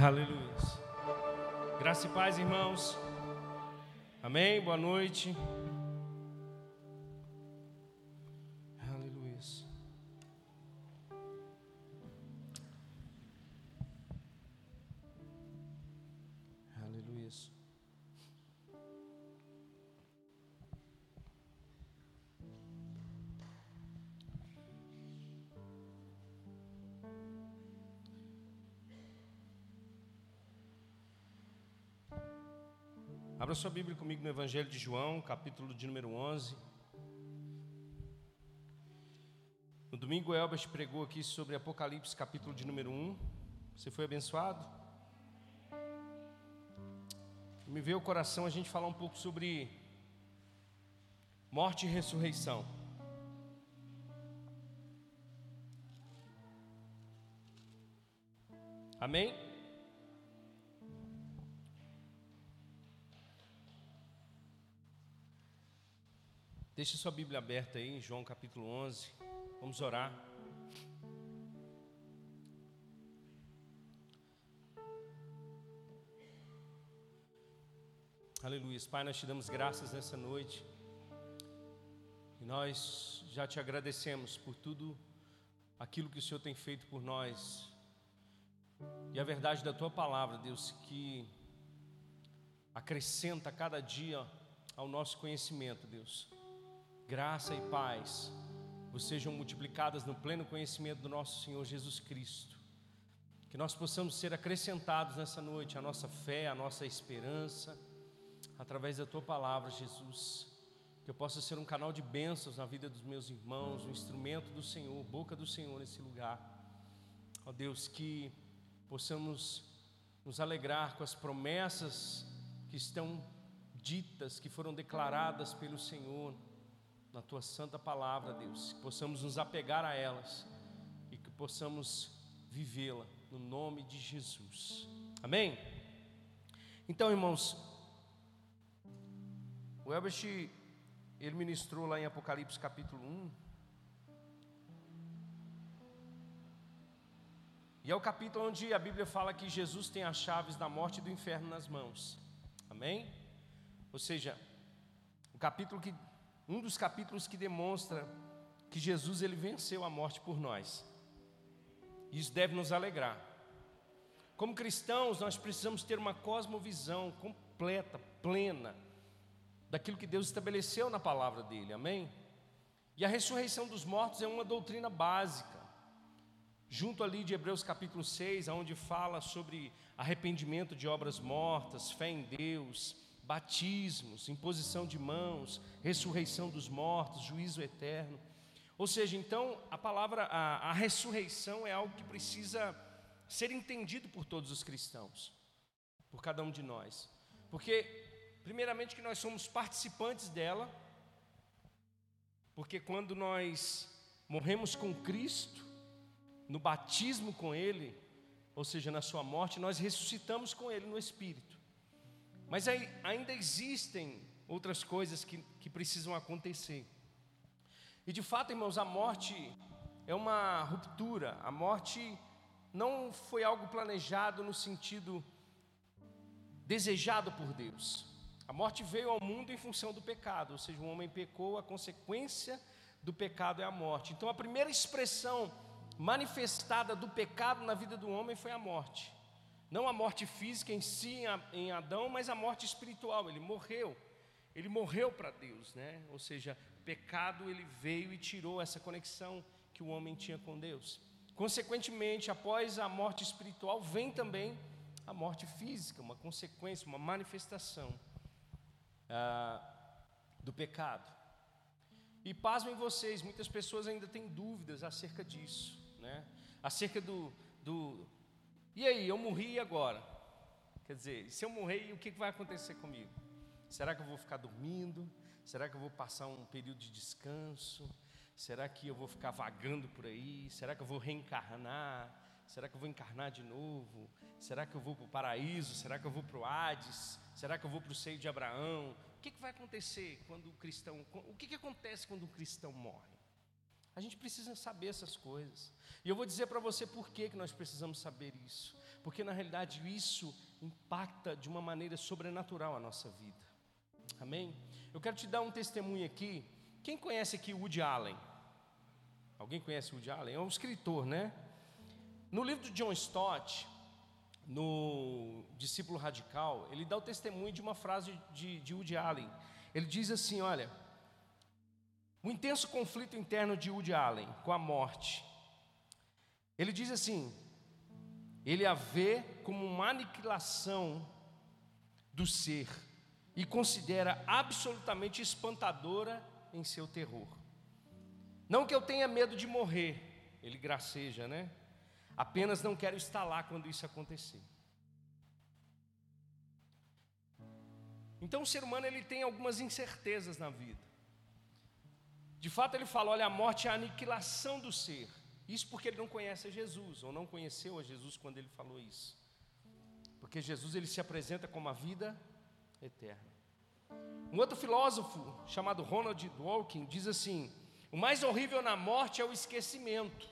Aleluia. Graça e paz, irmãos. Amém. Boa noite. Sua Bíblia comigo no Evangelho de João, capítulo de número 11. No domingo, Elbert pregou aqui sobre Apocalipse, capítulo de número 1. Você foi abençoado? Me veio o coração a gente falar um pouco sobre morte e ressurreição. Amém? Deixe sua Bíblia aberta aí em João capítulo 11. Vamos orar. Aleluia. Pai, nós te damos graças nessa noite. E nós já te agradecemos por tudo aquilo que o Senhor tem feito por nós. E a verdade da tua palavra, Deus, que acrescenta cada dia ao nosso conhecimento, Deus graça e paz vos sejam multiplicadas no pleno conhecimento do nosso Senhor Jesus Cristo. Que nós possamos ser acrescentados nessa noite a nossa fé, a nossa esperança, através da tua palavra, Jesus. Que eu possa ser um canal de bênçãos na vida dos meus irmãos, um instrumento do Senhor, boca do Senhor nesse lugar. Ó Deus, que possamos nos alegrar com as promessas que estão ditas, que foram declaradas pelo Senhor na tua santa palavra, Deus, que possamos nos apegar a elas e que possamos vivê-la no nome de Jesus. Amém? Então, irmãos, o Elbert, ele ministrou lá em Apocalipse capítulo 1. E é o capítulo onde a Bíblia fala que Jesus tem as chaves da morte e do inferno nas mãos. Amém? Ou seja, o capítulo que um dos capítulos que demonstra que Jesus ele venceu a morte por nós. Isso deve nos alegrar. Como cristãos, nós precisamos ter uma cosmovisão completa, plena, daquilo que Deus estabeleceu na palavra dele, amém? E a ressurreição dos mortos é uma doutrina básica, junto ali de Hebreus capítulo 6, onde fala sobre arrependimento de obras mortas, fé em Deus, batismos, imposição de mãos, ressurreição dos mortos, juízo eterno. Ou seja, então a palavra, a, a ressurreição é algo que precisa ser entendido por todos os cristãos, por cada um de nós, porque, primeiramente, que nós somos participantes dela, porque quando nós morremos com Cristo, no batismo com Ele, ou seja, na Sua morte, nós ressuscitamos com Ele no Espírito. Mas aí, ainda existem outras coisas que, que precisam acontecer. E de fato, irmãos, a morte é uma ruptura. A morte não foi algo planejado no sentido desejado por Deus. A morte veio ao mundo em função do pecado, ou seja, o homem pecou, a consequência do pecado é a morte. Então, a primeira expressão manifestada do pecado na vida do homem foi a morte. Não a morte física em si, em Adão, mas a morte espiritual. Ele morreu. Ele morreu para Deus, né? Ou seja, pecado ele veio e tirou essa conexão que o homem tinha com Deus. Consequentemente, após a morte espiritual, vem também a morte física, uma consequência, uma manifestação ah, do pecado. E pasmem vocês, muitas pessoas ainda têm dúvidas acerca disso, né? Acerca do, do e aí, eu morri agora? Quer dizer, se eu morrer, o que vai acontecer comigo? Será que eu vou ficar dormindo? Será que eu vou passar um período de descanso? Será que eu vou ficar vagando por aí? Será que eu vou reencarnar? Será que eu vou encarnar de novo? Será que eu vou para o paraíso? Será que eu vou para o Hades? Será que eu vou para o seio de Abraão? O que, que vai acontecer quando o cristão. O que, que acontece quando o cristão morre? A gente precisa saber essas coisas. E eu vou dizer para você por que, que nós precisamos saber isso. Porque na realidade isso impacta de uma maneira sobrenatural a nossa vida. Amém? Eu quero te dar um testemunho aqui. Quem conhece aqui Woody Allen? Alguém conhece Woody Allen? É um escritor, né? No livro de John Stott, no Discípulo Radical, ele dá o testemunho de uma frase de, de Woody Allen. Ele diz assim: Olha, o intenso conflito interno de Woody Allen com a morte. Ele diz assim: ele a vê como uma aniquilação do ser e considera absolutamente espantadora em seu terror. Não que eu tenha medo de morrer, ele graceja, né? Apenas não quero estar lá quando isso acontecer. Então o ser humano ele tem algumas incertezas na vida. De fato ele fala, olha, a morte é a aniquilação do ser. Isso porque ele não conhece a Jesus, ou não conheceu a Jesus quando ele falou isso. Porque Jesus ele se apresenta como a vida eterna. Um outro filósofo chamado Ronald Dworkin diz assim: o mais horrível na morte é o esquecimento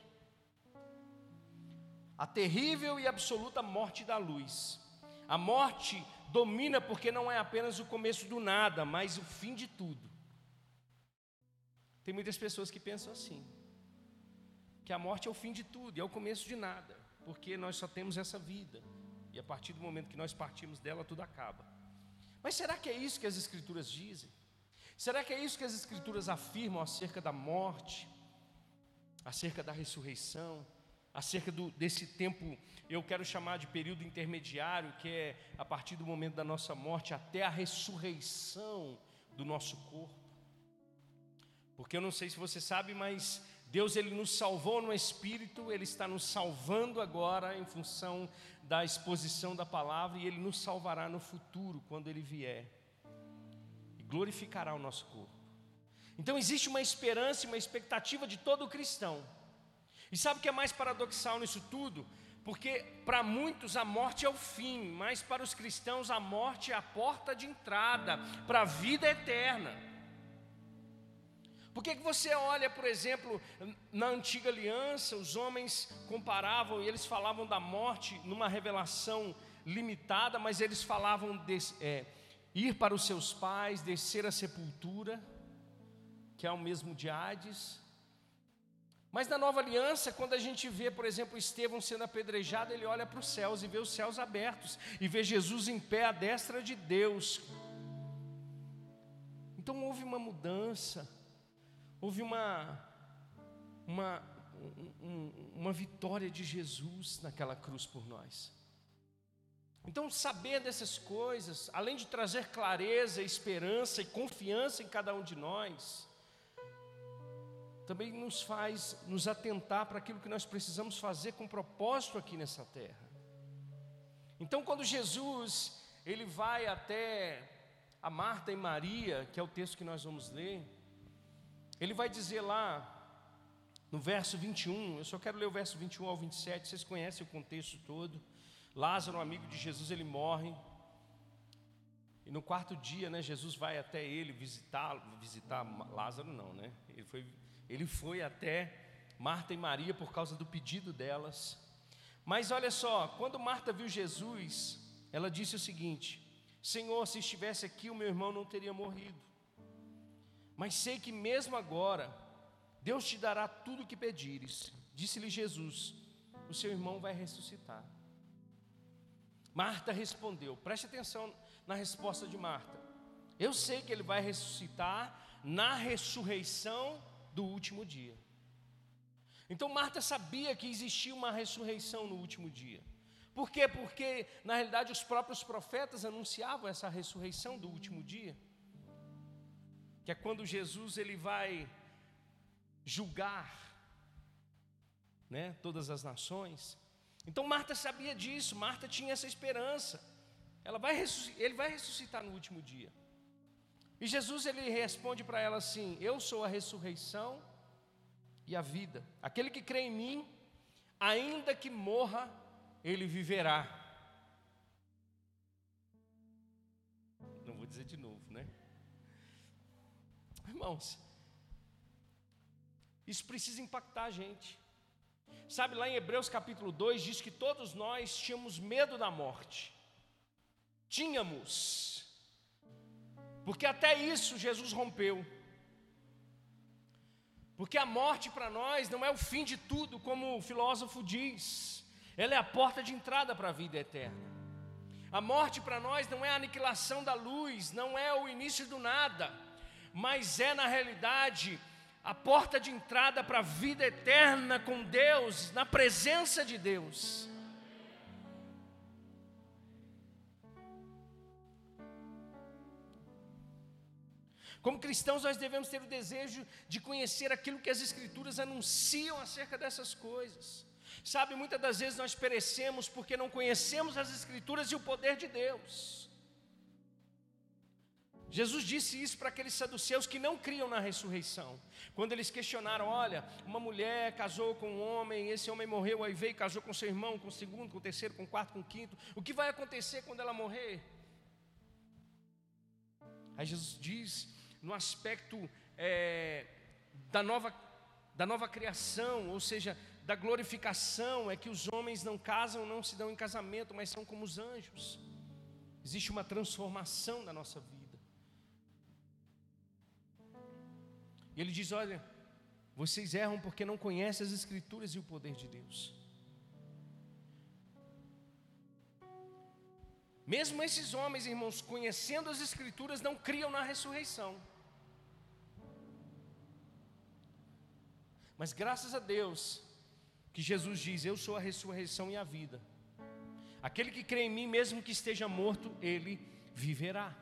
a terrível e absoluta morte da luz. A morte domina porque não é apenas o começo do nada, mas o fim de tudo. Tem muitas pessoas que pensam assim, que a morte é o fim de tudo é o começo de nada, porque nós só temos essa vida e a partir do momento que nós partimos dela, tudo acaba. Mas será que é isso que as Escrituras dizem? Será que é isso que as Escrituras afirmam acerca da morte, acerca da ressurreição? acerca do, desse tempo, eu quero chamar de período intermediário, que é a partir do momento da nossa morte até a ressurreição do nosso corpo. Porque eu não sei se você sabe, mas Deus ele nos salvou no espírito, ele está nos salvando agora em função da exposição da palavra e ele nos salvará no futuro quando ele vier e glorificará o nosso corpo. Então existe uma esperança e uma expectativa de todo cristão e sabe o que é mais paradoxal nisso tudo? Porque para muitos a morte é o fim, mas para os cristãos a morte é a porta de entrada para a vida eterna. Por que, que você olha, por exemplo, na antiga aliança, os homens comparavam e eles falavam da morte numa revelação limitada, mas eles falavam de é, ir para os seus pais, descer a sepultura, que é o mesmo de Hades, mas na nova aliança, quando a gente vê, por exemplo, Estevão sendo apedrejado, ele olha para os céus e vê os céus abertos e vê Jesus em pé à destra de Deus. Então houve uma mudança, houve uma, uma, um, uma vitória de Jesus naquela cruz por nós. Então, saber dessas coisas, além de trazer clareza, esperança e confiança em cada um de nós, também nos faz nos atentar para aquilo que nós precisamos fazer com propósito aqui nessa terra. Então, quando Jesus ele vai até a Marta e Maria, que é o texto que nós vamos ler, ele vai dizer lá no verso 21, eu só quero ler o verso 21 ao 27, vocês conhecem o contexto todo. Lázaro, amigo de Jesus, ele morre. E no quarto dia, né, Jesus vai até ele visitar, visitar Lázaro não, né? Ele foi ele foi até Marta e Maria por causa do pedido delas. Mas olha só, quando Marta viu Jesus, ela disse o seguinte: Senhor, se estivesse aqui, o meu irmão não teria morrido. Mas sei que mesmo agora, Deus te dará tudo o que pedires. Disse-lhe Jesus: O seu irmão vai ressuscitar. Marta respondeu, preste atenção na resposta de Marta. Eu sei que ele vai ressuscitar na ressurreição do último dia. Então Marta sabia que existia uma ressurreição no último dia. Por quê? Porque na realidade os próprios profetas anunciavam essa ressurreição do último dia. Que é quando Jesus ele vai julgar né, todas as nações. Então Marta sabia disso, Marta tinha essa esperança. Ela vai ele vai ressuscitar no último dia. E Jesus ele responde para ela assim: Eu sou a ressurreição e a vida. Aquele que crê em mim, ainda que morra, ele viverá. Não vou dizer de novo? Irmãos, Isso precisa impactar a gente. Sabe, lá em Hebreus capítulo 2 diz que todos nós tínhamos medo da morte. Tínhamos. Porque até isso Jesus rompeu. Porque a morte para nós não é o fim de tudo, como o filósofo diz. Ela é a porta de entrada para a vida eterna. A morte para nós não é a aniquilação da luz, não é o início do nada, mas é na realidade a porta de entrada para a vida eterna com Deus, na presença de Deus. Como cristãos, nós devemos ter o desejo de conhecer aquilo que as Escrituras anunciam acerca dessas coisas. Sabe, muitas das vezes nós perecemos porque não conhecemos as Escrituras e o poder de Deus. Jesus disse isso para aqueles saduceus que não criam na ressurreição. Quando eles questionaram: olha, uma mulher casou com um homem, esse homem morreu, aí veio casou com seu irmão, com o segundo, com o terceiro, com o quarto, com o quinto. O que vai acontecer quando ela morrer? Aí Jesus diz, no aspecto é, da, nova, da nova criação, ou seja, da glorificação, é que os homens não casam, não se dão em casamento, mas são como os anjos. Existe uma transformação na nossa vida. E ele diz: Olha, vocês erram porque não conhecem as Escrituras e o poder de Deus. Mesmo esses homens, irmãos, conhecendo as Escrituras, não criam na ressurreição. Mas graças a Deus, que Jesus diz: Eu sou a ressurreição e a vida. Aquele que crê em mim, mesmo que esteja morto, ele viverá.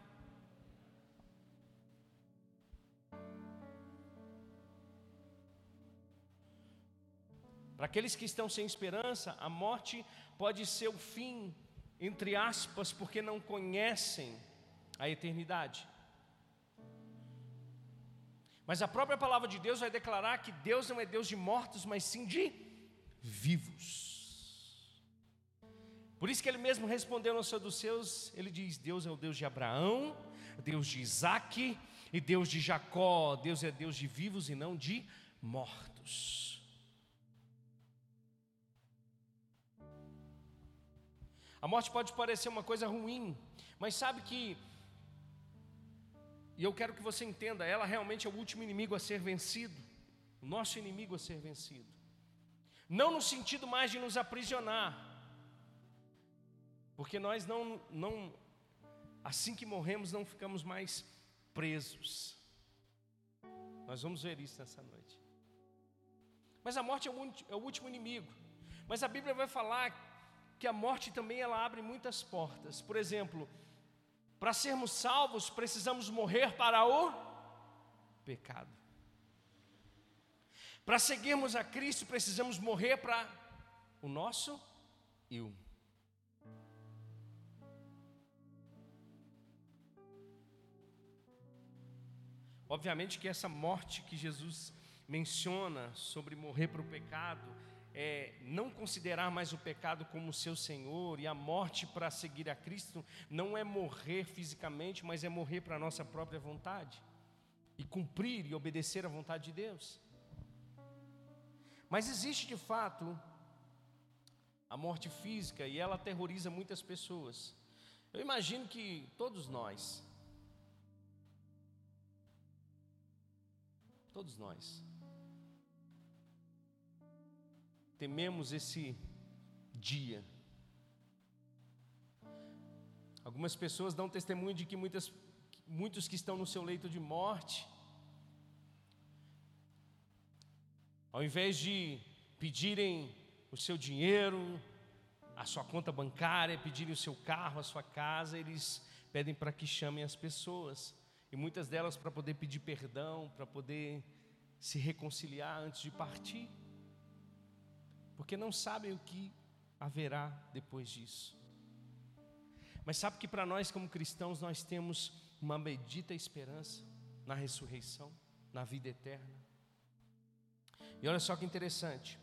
Para aqueles que estão sem esperança, a morte pode ser o fim, entre aspas, porque não conhecem a eternidade. Mas a própria palavra de Deus vai declarar que Deus não é Deus de mortos, mas sim de vivos. Por isso que ele mesmo respondeu aos seus, ele diz: Deus é o Deus de Abraão, Deus de Isaac e Deus de Jacó. Deus é Deus de vivos e não de mortos. A morte pode parecer uma coisa ruim, mas sabe que, e eu quero que você entenda, ela realmente é o último inimigo a ser vencido, o nosso inimigo a ser vencido. Não no sentido mais de nos aprisionar, porque nós não, não assim que morremos, não ficamos mais presos. Nós vamos ver isso nessa noite. Mas a morte é o, é último inimigo. Mas a Bíblia vai falar que a morte também ela abre muitas portas. Por exemplo, para sermos salvos, precisamos morrer para o pecado. Para seguirmos a Cristo, precisamos morrer para o nosso eu. Obviamente que essa morte que Jesus menciona sobre morrer para o pecado, é, não considerar mais o pecado como seu Senhor e a morte para seguir a Cristo não é morrer fisicamente, mas é morrer para a nossa própria vontade e cumprir e obedecer à vontade de Deus. Mas existe de fato a morte física e ela aterroriza muitas pessoas. Eu imagino que todos nós, todos nós, tememos esse dia. Algumas pessoas dão testemunho de que muitas, muitos que estão no seu leito de morte, ao invés de pedirem o seu dinheiro, a sua conta bancária, pedirem o seu carro, a sua casa, eles pedem para que chamem as pessoas. E muitas delas para poder pedir perdão, para poder se reconciliar antes de partir porque não sabem o que haverá depois disso. Mas sabe que para nós, como cristãos, nós temos uma bendita esperança na ressurreição, na vida eterna. E olha só que interessante.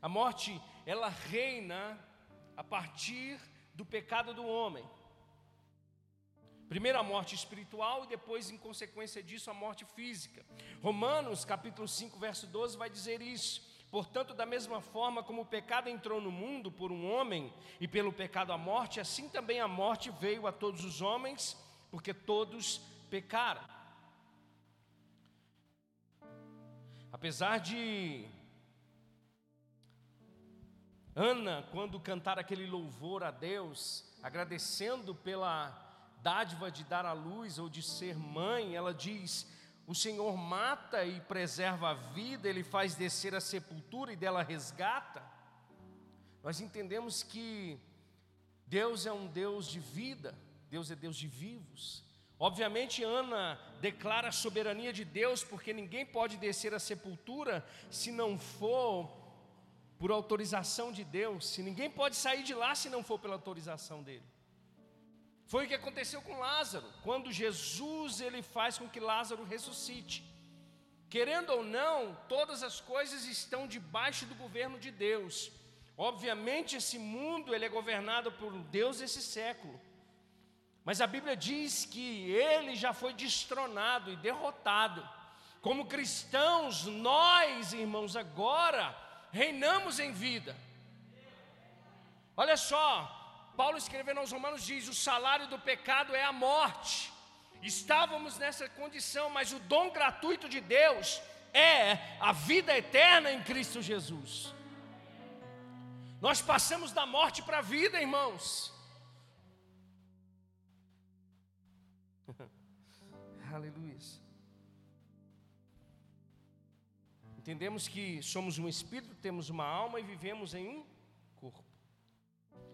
A morte, ela reina a partir do pecado do homem. Primeiro a morte espiritual e depois, em consequência disso, a morte física. Romanos, capítulo 5, verso 12, vai dizer isso. Portanto, da mesma forma como o pecado entrou no mundo por um homem e pelo pecado a morte, assim também a morte veio a todos os homens, porque todos pecaram. Apesar de Ana, quando cantar aquele louvor a Deus, agradecendo pela dádiva de dar à luz ou de ser mãe, ela diz: O Senhor mata e preserva a vida, Ele faz descer a sepultura e dela resgata. Nós entendemos que Deus é um Deus de vida, Deus é Deus de vivos. Obviamente, Ana declara a soberania de Deus, porque ninguém pode descer a sepultura se não for por autorização de Deus, se ninguém pode sair de lá se não for pela autorização dele. Foi o que aconteceu com Lázaro, quando Jesus ele faz com que Lázaro ressuscite. Querendo ou não, todas as coisas estão debaixo do governo de Deus. Obviamente esse mundo ele é governado por Deus esse século. Mas a Bíblia diz que ele já foi destronado e derrotado. Como cristãos, nós, irmãos, agora reinamos em vida. Olha só, Paulo escrevendo aos Romanos diz: o salário do pecado é a morte. Estávamos nessa condição, mas o dom gratuito de Deus é a vida eterna em Cristo Jesus. Nós passamos da morte para a vida, irmãos. Aleluia. Entendemos que somos um espírito, temos uma alma e vivemos em um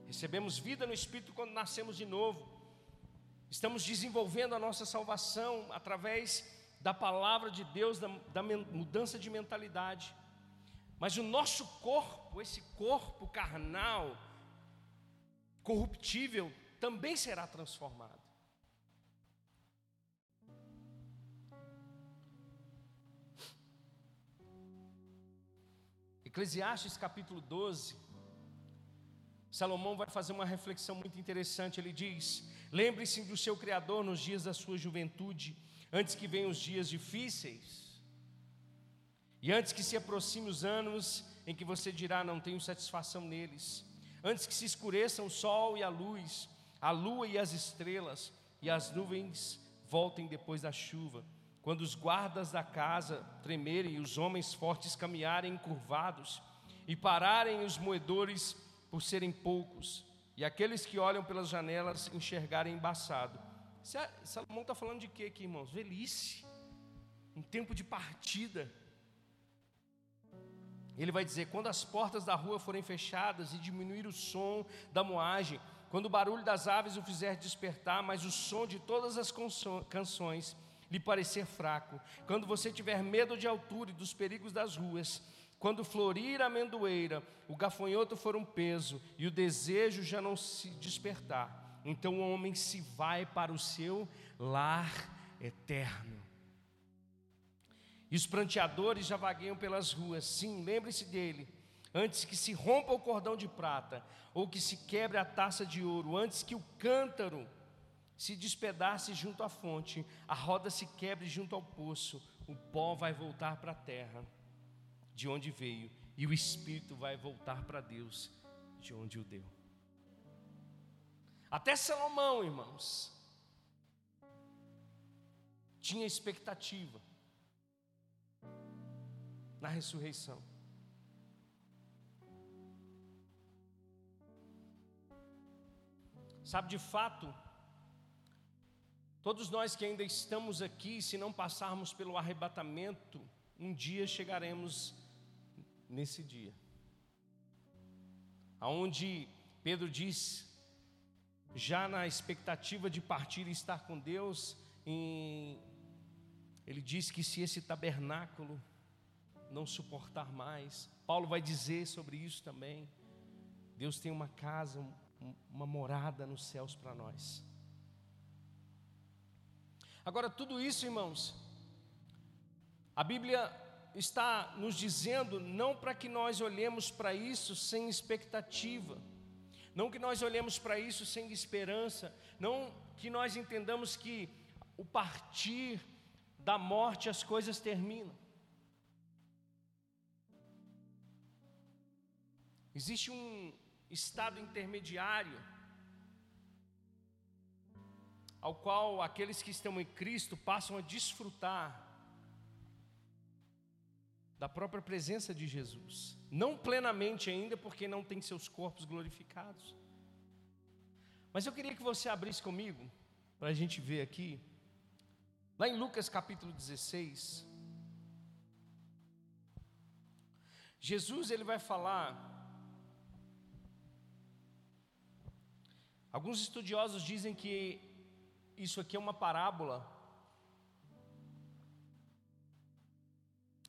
Recebemos vida no Espírito quando nascemos de novo. Estamos desenvolvendo a nossa salvação através da palavra de Deus, da, da mudança de mentalidade. Mas o nosso corpo, esse corpo carnal, corruptível, também será transformado. Eclesiastes capítulo 12, Salomão vai fazer uma reflexão muito interessante. Ele diz: Lembre-se do seu Criador nos dias da sua juventude, antes que venham os dias difíceis, e antes que se aproxime os anos em que você dirá: Não tenho satisfação neles, antes que se escureçam o sol e a luz, a lua e as estrelas, e as nuvens voltem depois da chuva, quando os guardas da casa tremerem e os homens fortes caminharem encurvados, e pararem os moedores por serem poucos, e aqueles que olham pelas janelas enxergarem embaçado. Salomão está falando de quê aqui, irmãos? Velhice, um tempo de partida. Ele vai dizer: quando as portas da rua forem fechadas e diminuir o som da moagem, quando o barulho das aves o fizer despertar, mas o som de todas as canções lhe parecer fraco, quando você tiver medo de altura e dos perigos das ruas, quando florir a amendoeira, o gafanhoto for um peso e o desejo já não se despertar, então o homem se vai para o seu lar eterno. E os pranteadores já vagueiam pelas ruas, sim, lembre-se dele, antes que se rompa o cordão de prata, ou que se quebre a taça de ouro, antes que o cântaro se despedace junto à fonte, a roda se quebre junto ao poço, o pó vai voltar para a terra de onde veio, e o espírito vai voltar para Deus, de onde o deu. Até Salomão, irmãos, tinha expectativa na ressurreição. Sabe, de fato, todos nós que ainda estamos aqui, se não passarmos pelo arrebatamento, um dia chegaremos nesse dia. Aonde Pedro diz, já na expectativa de partir e estar com Deus, em, ele diz que se esse tabernáculo não suportar mais, Paulo vai dizer sobre isso também. Deus tem uma casa, uma morada nos céus para nós. Agora, tudo isso, irmãos, a Bíblia está nos dizendo não para que nós olhemos para isso sem expectativa, não que nós olhemos para isso sem esperança, não que nós entendamos que o partir da morte as coisas terminam. Existe um estado intermediário ao qual aqueles que estão em Cristo passam a desfrutar da própria presença de Jesus. Não plenamente ainda, porque não tem seus corpos glorificados. Mas eu queria que você abrisse comigo, para a gente ver aqui, lá em Lucas capítulo 16. Jesus ele vai falar Alguns estudiosos dizem que isso aqui é uma parábola,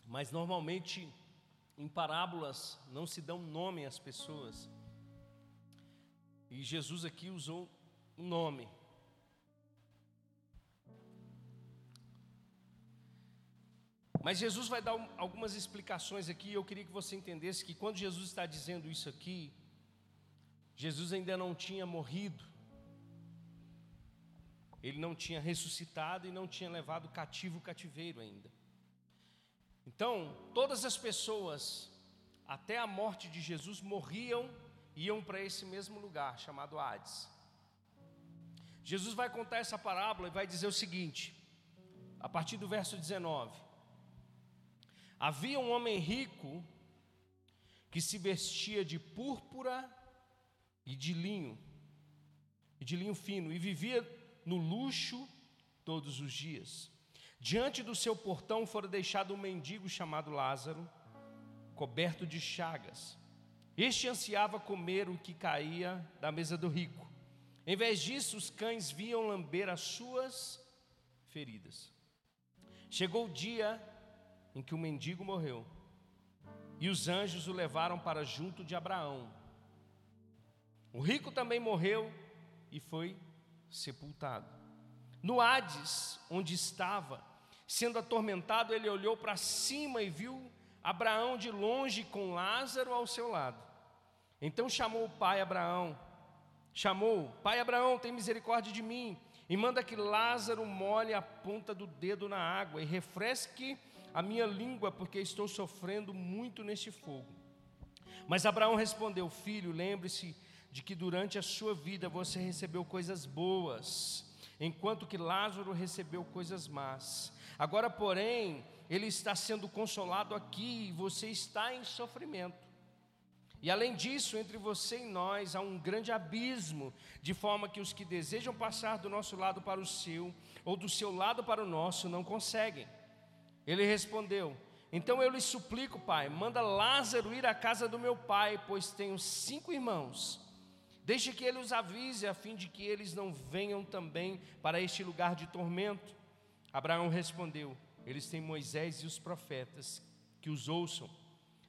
mas normalmente em parábolas não se dão nome às pessoas. E Jesus aqui usou um nome. Mas Jesus vai dar algumas explicações aqui. Eu queria que você entendesse que quando Jesus está dizendo isso aqui, Jesus ainda não tinha morrido, ele não tinha ressuscitado e não tinha levado cativo o cativeiro ainda. Então, todas as pessoas, até a morte de Jesus, morriam e iam para esse mesmo lugar chamado Hades. Jesus vai contar essa parábola e vai dizer o seguinte, a partir do verso 19: Havia um homem rico que se vestia de púrpura e de linho, e de linho fino, e vivia no luxo todos os dias. Diante do seu portão fora deixado um mendigo chamado Lázaro, coberto de chagas. Este ansiava comer o que caía da mesa do rico. Em vez disso, os cães viam lamber as suas feridas. Chegou o dia em que o mendigo morreu, e os anjos o levaram para junto de Abraão o rico também morreu e foi sepultado. No Hades, onde estava, sendo atormentado, ele olhou para cima e viu Abraão de longe com Lázaro ao seu lado. Então chamou o pai Abraão, chamou: Pai Abraão, tem misericórdia de mim, e manda que Lázaro molhe a ponta do dedo na água e refresque a minha língua, porque estou sofrendo muito neste fogo. Mas Abraão respondeu: Filho, lembre-se de que durante a sua vida você recebeu coisas boas, enquanto que Lázaro recebeu coisas más. Agora, porém, ele está sendo consolado aqui e você está em sofrimento. E além disso, entre você e nós há um grande abismo, de forma que os que desejam passar do nosso lado para o seu, ou do seu lado para o nosso, não conseguem. Ele respondeu: Então eu lhe suplico, pai, manda Lázaro ir à casa do meu pai, pois tenho cinco irmãos. Deixe que ele os avise, a fim de que eles não venham também para este lugar de tormento. Abraão respondeu: Eles têm Moisés e os profetas, que os ouçam.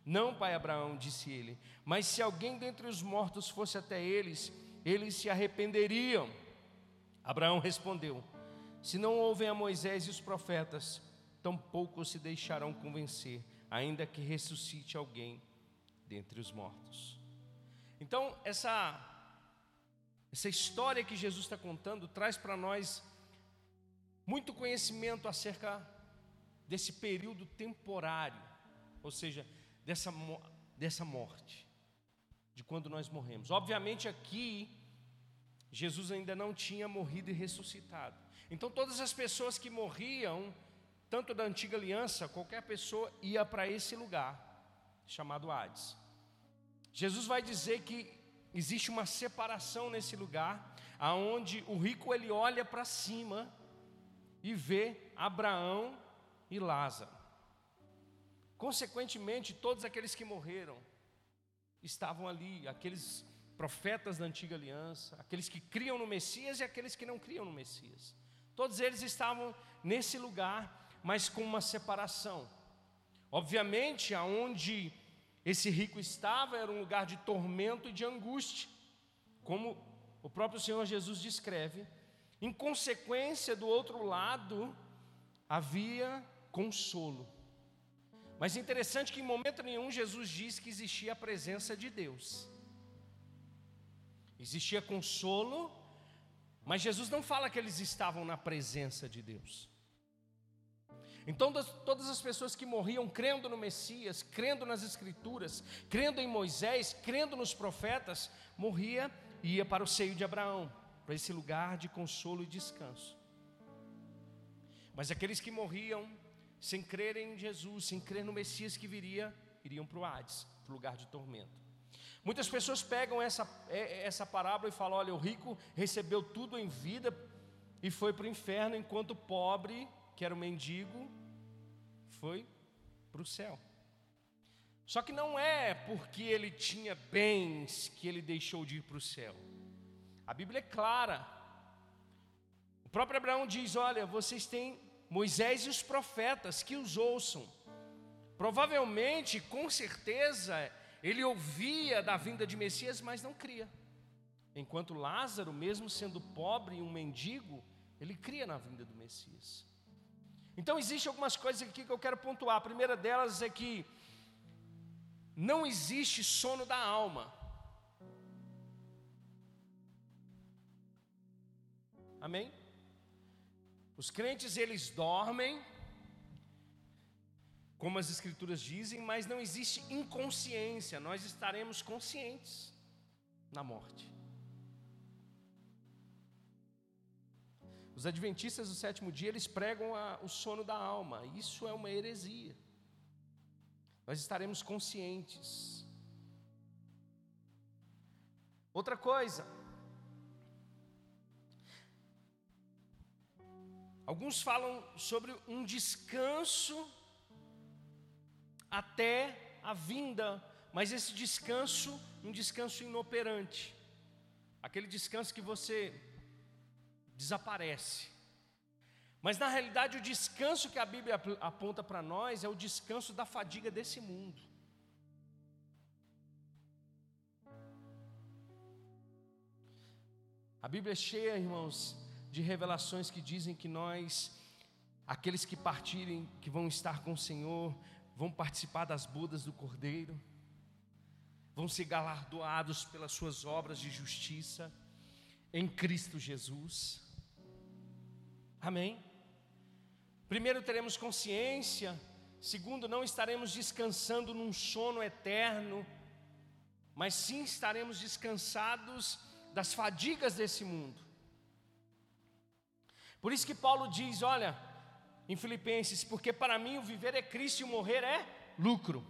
Não, pai Abraão, disse ele, mas se alguém dentre os mortos fosse até eles, eles se arrependeriam. Abraão respondeu: Se não ouvem a Moisés e os profetas, tampouco se deixarão convencer, ainda que ressuscite alguém dentre os mortos. Então, essa essa história que Jesus está contando traz para nós muito conhecimento acerca desse período temporário, ou seja, dessa, dessa morte, de quando nós morremos. Obviamente, aqui, Jesus ainda não tinha morrido e ressuscitado. Então, todas as pessoas que morriam, tanto da antiga aliança, qualquer pessoa ia para esse lugar, chamado Hades. Jesus vai dizer que existe uma separação nesse lugar, aonde o rico ele olha para cima e vê Abraão e Lázaro. Consequentemente, todos aqueles que morreram estavam ali, aqueles profetas da antiga aliança, aqueles que criam no Messias e aqueles que não criam no Messias. Todos eles estavam nesse lugar, mas com uma separação. Obviamente, aonde esse rico estava era um lugar de tormento e de angústia, como o próprio Senhor Jesus descreve. Em consequência, do outro lado, havia consolo. Mas interessante que em momento nenhum Jesus diz que existia a presença de Deus. Existia consolo, Mas Jesus não fala que eles estavam na presença de Deus. Então, todas as pessoas que morriam crendo no Messias, crendo nas Escrituras, crendo em Moisés, crendo nos profetas, morria e ia para o seio de Abraão, para esse lugar de consolo e descanso. Mas aqueles que morriam sem crer em Jesus, sem crer no Messias que viria, iriam para o Hades, para o lugar de tormento. Muitas pessoas pegam essa, é, essa parábola e falam: olha, o rico recebeu tudo em vida e foi para o inferno, enquanto o pobre, que era o mendigo, foi para o céu. Só que não é porque ele tinha bens que ele deixou de ir para o céu. A Bíblia é clara. O próprio Abraão diz: Olha, vocês têm Moisés e os profetas que os ouçam. Provavelmente, com certeza, ele ouvia da vinda de Messias, mas não cria. Enquanto Lázaro, mesmo sendo pobre e um mendigo, ele cria na vinda do Messias. Então, existem algumas coisas aqui que eu quero pontuar. A primeira delas é que não existe sono da alma. Amém? Os crentes eles dormem, como as escrituras dizem, mas não existe inconsciência, nós estaremos conscientes na morte. Os adventistas do sétimo dia, eles pregam a, o sono da alma, isso é uma heresia. Nós estaremos conscientes. Outra coisa, alguns falam sobre um descanso até a vinda, mas esse descanso, um descanso inoperante, aquele descanso que você desaparece. Mas na realidade, o descanso que a Bíblia aponta para nós é o descanso da fadiga desse mundo. A Bíblia é cheia, irmãos, de revelações que dizem que nós, aqueles que partirem, que vão estar com o Senhor, vão participar das bodas do Cordeiro, vão ser galardoados pelas suas obras de justiça em Cristo Jesus. Amém? Primeiro, teremos consciência. Segundo, não estaremos descansando num sono eterno, mas sim estaremos descansados das fadigas desse mundo. Por isso que Paulo diz: olha, em Filipenses, porque para mim o viver é Cristo e o morrer é lucro.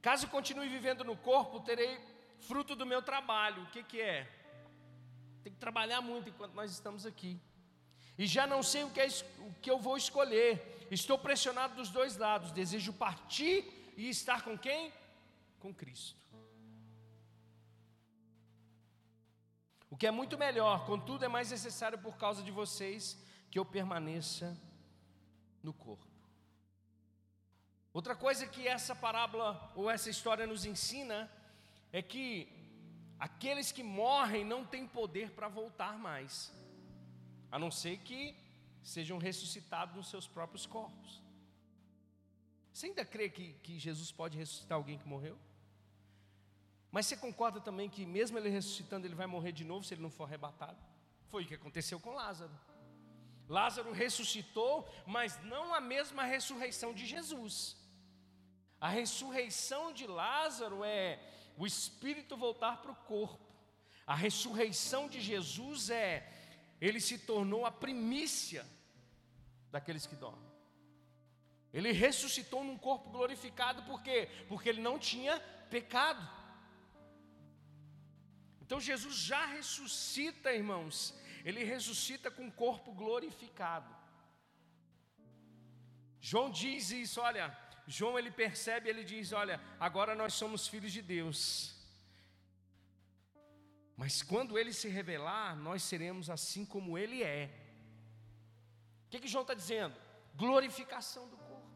Caso continue vivendo no corpo, terei fruto do meu trabalho. O que, que é? Tem que trabalhar muito enquanto nós estamos aqui. E já não sei o que, é, o que eu vou escolher. Estou pressionado dos dois lados. Desejo partir e estar com quem? Com Cristo. O que é muito melhor, contudo, é mais necessário por causa de vocês que eu permaneça no corpo. Outra coisa que essa parábola ou essa história nos ensina é que aqueles que morrem não têm poder para voltar mais, a não ser que sejam ressuscitados nos seus próprios corpos. Você ainda crê que, que Jesus pode ressuscitar alguém que morreu? Mas você concorda também que, mesmo ele ressuscitando, ele vai morrer de novo se ele não for arrebatado? Foi o que aconteceu com Lázaro. Lázaro ressuscitou, mas não a mesma ressurreição de Jesus. A ressurreição de Lázaro é o espírito voltar para o corpo. A ressurreição de Jesus é ele se tornou a primícia daqueles que dormem. Ele ressuscitou num corpo glorificado, por quê? Porque ele não tinha pecado. Então Jesus já ressuscita, irmãos, ele ressuscita com o corpo glorificado. João diz isso, olha, João ele percebe, ele diz, olha, agora nós somos filhos de Deus. Mas quando ele se revelar, nós seremos assim como ele é. O que, que João está dizendo? Glorificação do corpo.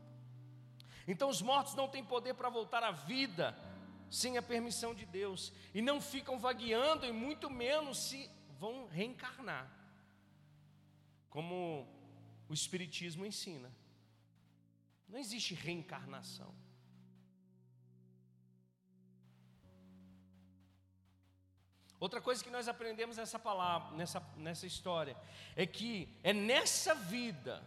Então os mortos não têm poder para voltar à vida, sem a permissão de Deus e não ficam vagueando e muito menos se vão reencarnar, como o Espiritismo ensina. Não existe reencarnação. Outra coisa que nós aprendemos nessa palavra, nessa, nessa história, é que é nessa vida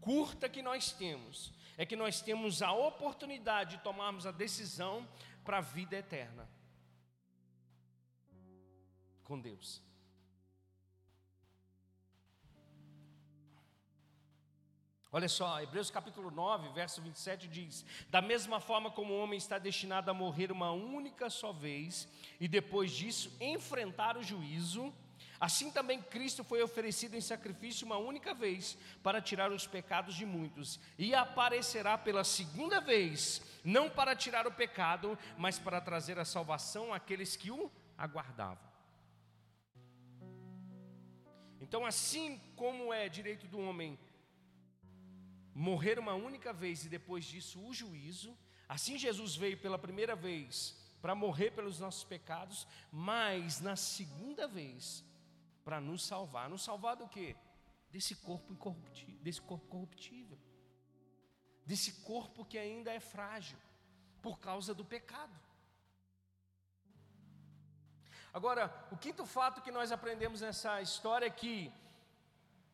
curta que nós temos, é que nós temos a oportunidade de tomarmos a decisão para a vida eterna com Deus. Olha só, Hebreus capítulo 9, verso 27 diz: Da mesma forma como o homem está destinado a morrer uma única só vez e depois disso enfrentar o juízo, assim também Cristo foi oferecido em sacrifício uma única vez para tirar os pecados de muitos e aparecerá pela segunda vez, não para tirar o pecado, mas para trazer a salvação àqueles que o aguardavam. Então, assim como é direito do homem morrer uma única vez e depois disso o juízo. Assim Jesus veio pela primeira vez para morrer pelos nossos pecados, mas na segunda vez para nos salvar. Nos salvar do quê? Desse corpo incorruptível, desse corpo corruptível. Desse corpo que ainda é frágil por causa do pecado. Agora, o quinto fato que nós aprendemos nessa história é que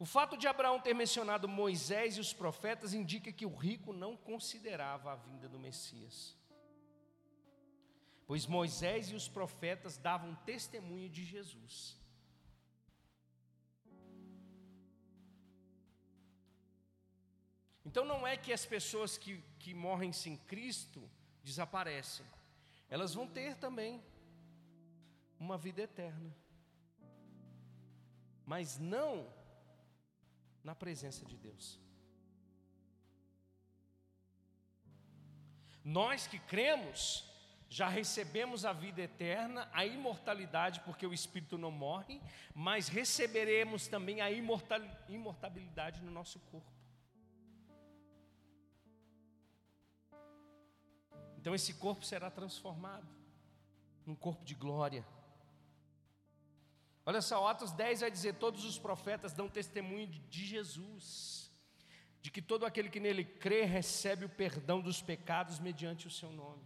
o fato de Abraão ter mencionado Moisés e os profetas indica que o rico não considerava a vinda do Messias. Pois Moisés e os profetas davam testemunho de Jesus. Então não é que as pessoas que, que morrem sem Cristo desaparecem, elas vão ter também uma vida eterna, mas não na presença de Deus. Nós que cremos, já recebemos a vida eterna, a imortalidade, porque o espírito não morre, mas receberemos também a imortalidade no nosso corpo. Então esse corpo será transformado num corpo de glória. Olha só, Atos 10 vai dizer: todos os profetas dão testemunho de Jesus, de que todo aquele que nele crê recebe o perdão dos pecados mediante o seu nome.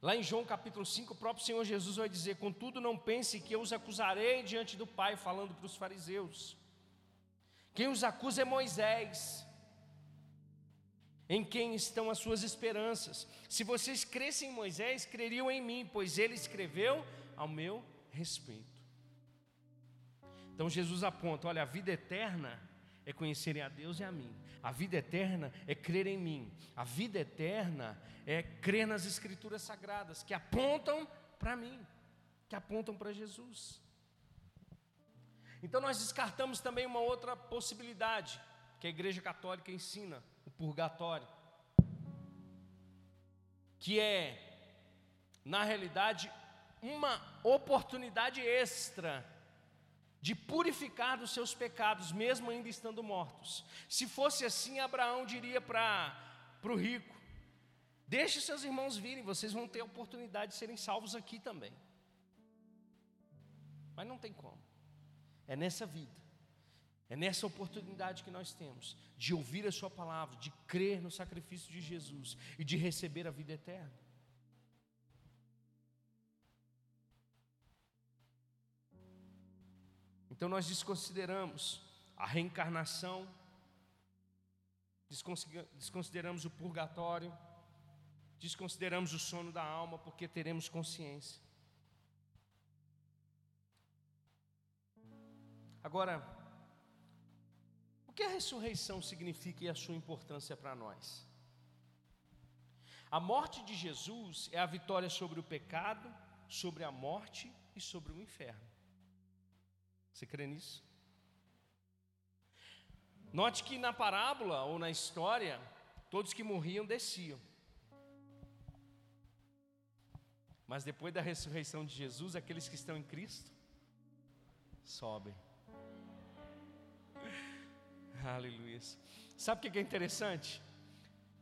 Lá em João capítulo 5, o próprio Senhor Jesus vai dizer: Contudo, não pense que eu os acusarei diante do Pai, falando para os fariseus. Quem os acusa é Moisés, em quem estão as suas esperanças. Se vocês crescem em Moisés, creriam em mim, pois ele escreveu ao meu respeito. Então Jesus aponta: olha, a vida eterna é conhecerem a Deus e a mim. A vida eterna é crer em mim. A vida eterna é crer nas Escrituras Sagradas, que apontam para mim, que apontam para Jesus. Então nós descartamos também uma outra possibilidade, que a Igreja Católica ensina, o purgatório, que é, na realidade, uma oportunidade extra de purificar dos seus pecados, mesmo ainda estando mortos. Se fosse assim, Abraão diria para o rico: Deixe seus irmãos virem, vocês vão ter a oportunidade de serem salvos aqui também. Mas não tem como. É nessa vida, é nessa oportunidade que nós temos de ouvir a Sua palavra, de crer no sacrifício de Jesus e de receber a vida eterna. Então nós desconsideramos a reencarnação, desconsideramos o purgatório, desconsideramos o sono da alma, porque teremos consciência. Agora, o que a ressurreição significa e a sua importância para nós? A morte de Jesus é a vitória sobre o pecado, sobre a morte e sobre o inferno. Você crê nisso? Note que na parábola ou na história, todos que morriam desciam. Mas depois da ressurreição de Jesus, aqueles que estão em Cristo sobem. Aleluia. Sabe o que é interessante?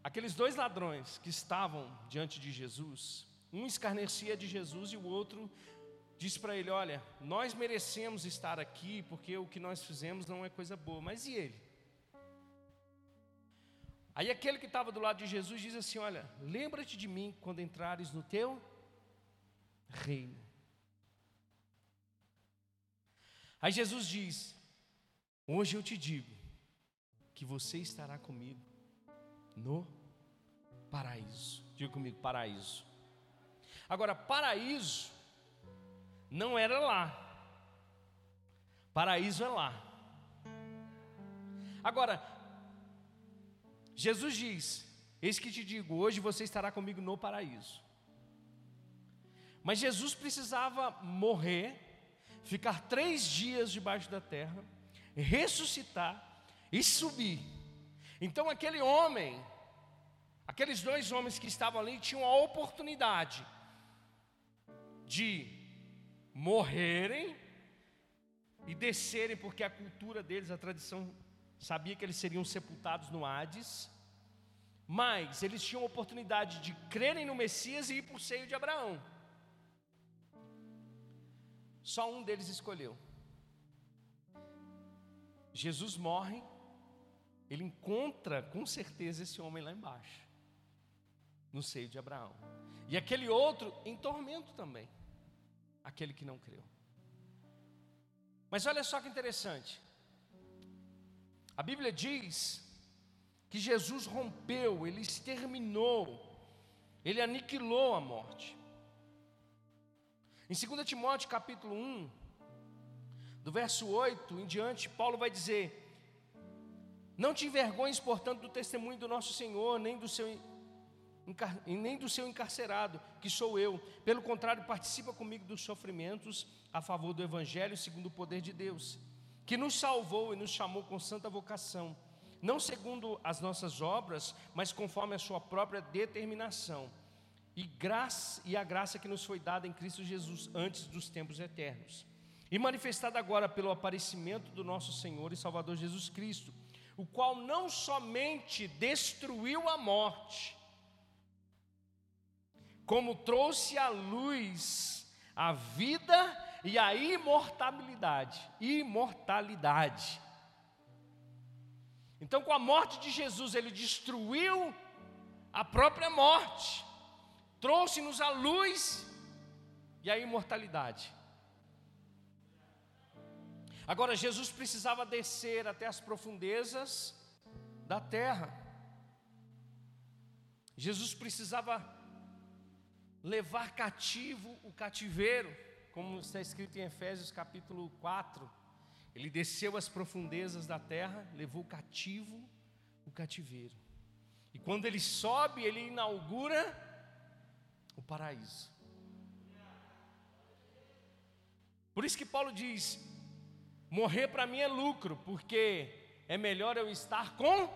Aqueles dois ladrões que estavam diante de Jesus, um escarnecia de Jesus e o outro disse para ele: Olha, nós merecemos estar aqui porque o que nós fizemos não é coisa boa, mas e ele? Aí aquele que estava do lado de Jesus diz assim: Olha, lembra-te de mim quando entrares no teu reino. Aí Jesus diz: Hoje eu te digo que você estará comigo no paraíso. Diga comigo, paraíso. Agora, paraíso não era lá. Paraíso é lá. Agora, Jesus diz: Eis que te digo, hoje você estará comigo no paraíso. Mas Jesus precisava morrer, ficar três dias debaixo da terra, ressuscitar e subir. Então aquele homem, aqueles dois homens que estavam ali, tinham a oportunidade de morrerem e descerem, porque a cultura deles, a tradição, sabia que eles seriam sepultados no Hades, mas eles tinham a oportunidade de crerem no Messias e ir para o seio de Abraão. Só um deles escolheu. Jesus morre, ele encontra com certeza esse homem lá embaixo, no seio de Abraão. E aquele outro em tormento também, aquele que não creu. Mas olha só que interessante. A Bíblia diz que Jesus rompeu, ele exterminou, ele aniquilou a morte. Em 2 Timóteo capítulo 1, do verso 8 em diante, Paulo vai dizer: Não te envergonhes, portanto, do testemunho do nosso Senhor, nem do seu nem do seu encarcerado, que sou eu. Pelo contrário, participa comigo dos sofrimentos a favor do Evangelho, segundo o poder de Deus, que nos salvou e nos chamou com santa vocação, não segundo as nossas obras, mas conforme a sua própria determinação e, graça, e a graça que nos foi dada em Cristo Jesus antes dos tempos eternos, e manifestada agora pelo aparecimento do nosso Senhor e Salvador Jesus Cristo, o qual não somente destruiu a morte, como trouxe à luz a vida e a imortalidade, imortalidade. Então, com a morte de Jesus, ele destruiu a própria morte trouxe-nos a luz e a imortalidade. Agora, Jesus precisava descer até as profundezas da terra. Jesus precisava levar cativo o cativeiro, como está escrito em Efésios capítulo 4. Ele desceu às profundezas da terra, levou cativo o cativeiro. E quando ele sobe, ele inaugura o paraíso. Por isso que Paulo diz: morrer para mim é lucro, porque é melhor eu estar com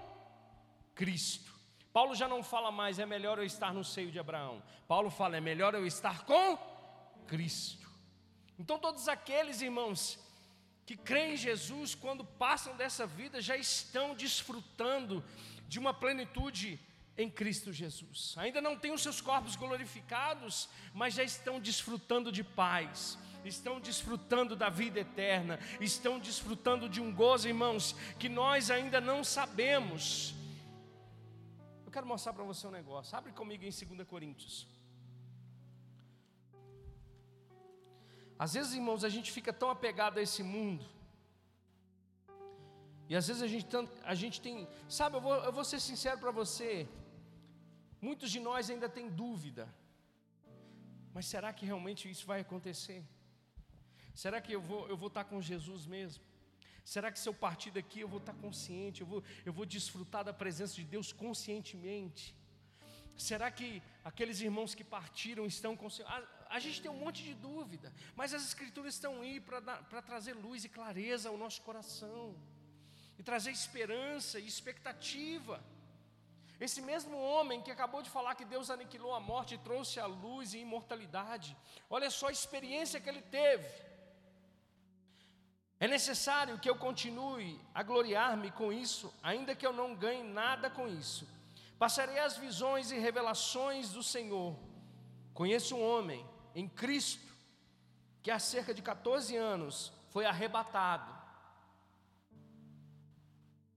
Cristo. Paulo já não fala mais, é melhor eu estar no seio de Abraão. Paulo fala, é melhor eu estar com Cristo. Então, todos aqueles irmãos que creem em Jesus, quando passam dessa vida, já estão desfrutando de uma plenitude em Cristo Jesus. Ainda não têm os seus corpos glorificados, mas já estão desfrutando de paz, estão desfrutando da vida eterna, estão desfrutando de um gozo, irmãos, que nós ainda não sabemos. Quero mostrar para você um negócio. Abre comigo em 2 Coríntios. Às vezes, irmãos, a gente fica tão apegado a esse mundo. E às vezes a gente, a gente tem, sabe, eu vou, eu vou ser sincero para você, Muitos de nós ainda têm dúvida. Mas será que realmente isso vai acontecer? Será que eu vou, eu vou estar com Jesus mesmo? Será que se eu partir daqui eu vou estar consciente? Eu vou, eu vou desfrutar da presença de Deus conscientemente? Será que aqueles irmãos que partiram estão conscientes? A, a gente tem um monte de dúvida, mas as Escrituras estão aí para trazer luz e clareza ao nosso coração, e trazer esperança e expectativa. Esse mesmo homem que acabou de falar que Deus aniquilou a morte e trouxe a luz e imortalidade, olha só a experiência que ele teve. É necessário que eu continue a gloriar-me com isso, ainda que eu não ganhe nada com isso. Passarei as visões e revelações do Senhor. Conheço um homem em Cristo que há cerca de 14 anos foi arrebatado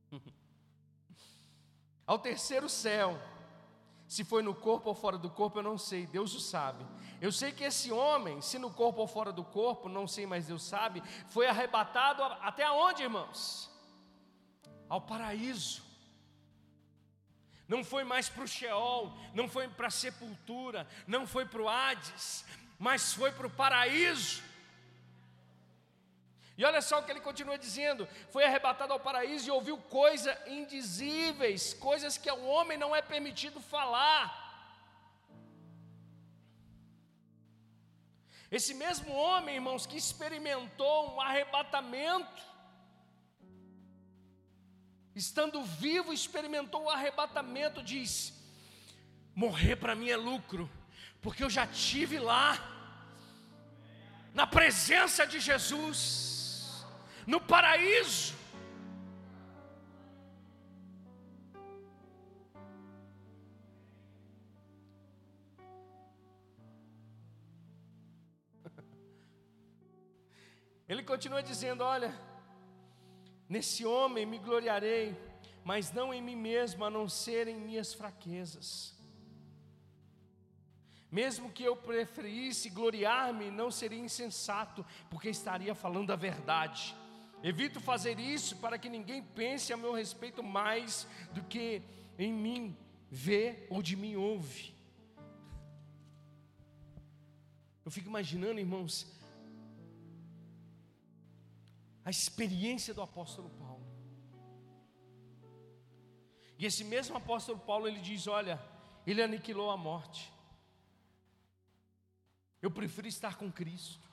ao terceiro céu. Se foi no corpo ou fora do corpo, eu não sei, Deus o sabe. Eu sei que esse homem, se no corpo ou fora do corpo, não sei, mas Deus sabe, foi arrebatado até aonde, irmãos? Ao paraíso. Não foi mais para o Sheol, não foi para a sepultura, não foi para o Hades, mas foi para o paraíso. E olha só o que ele continua dizendo: foi arrebatado ao paraíso e ouviu coisas indizíveis, coisas que ao homem não é permitido falar. Esse mesmo homem, irmãos, que experimentou um arrebatamento, estando vivo, experimentou o arrebatamento, diz: morrer para mim é lucro, porque eu já tive lá, na presença de Jesus no paraíso. Ele continua dizendo: Olha, nesse homem me gloriarei, mas não em mim mesmo, a não ser em minhas fraquezas. Mesmo que eu preferisse gloriar-me, não seria insensato, porque estaria falando a verdade. Evito fazer isso para que ninguém pense a meu respeito mais do que em mim vê ou de mim ouve. Eu fico imaginando, irmãos, a experiência do apóstolo Paulo. E esse mesmo apóstolo Paulo, ele diz: Olha, ele aniquilou a morte. Eu prefiro estar com Cristo.